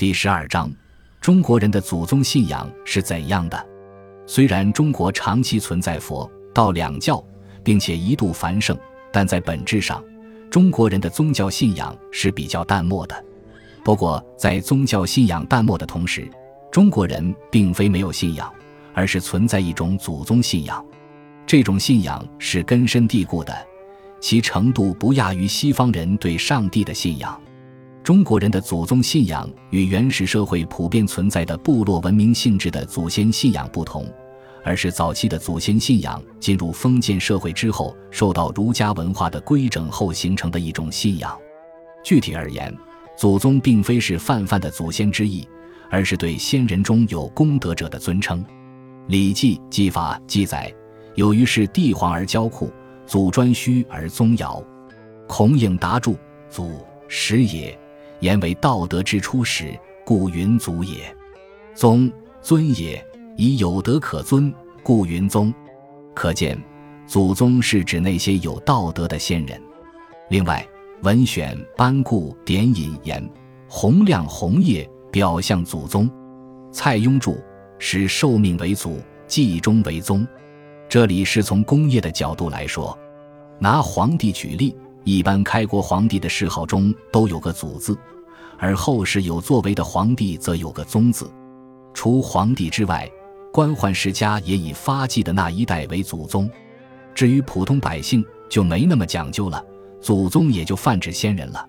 第十二章：中国人的祖宗信仰是怎样的？虽然中国长期存在佛道两教，并且一度繁盛，但在本质上，中国人的宗教信仰是比较淡漠的。不过，在宗教信仰淡漠的同时，中国人并非没有信仰，而是存在一种祖宗信仰。这种信仰是根深蒂固的，其程度不亚于西方人对上帝的信仰。中国人的祖宗信仰与原始社会普遍存在的部落文明性质的祖先信仰不同，而是早期的祖先信仰进入封建社会之后，受到儒家文化的规整后形成的一种信仰。具体而言，祖宗并非是泛泛的祖先之意，而是对先人中有功德者的尊称。《礼记·纪法》记载：“有于是帝皇而交酷，祖专虚而宗尧。”孔颖答注：“祖始也。”言为道德之初始，故云祖也；宗尊也，以有德可尊，故云宗。可见，祖宗是指那些有道德的先人。另外，《文选·班固典引言：“洪亮红叶，表象祖宗。”蔡邕注：“使受命为祖，祭中为宗。”这里是从工业的角度来说。拿皇帝举例。一般开国皇帝的谥号中都有个“祖”字，而后世有作为的皇帝则有个“宗”字。除皇帝之外，官宦世家也以发迹的那一代为祖宗。至于普通百姓，就没那么讲究了，祖宗也就泛指先人了。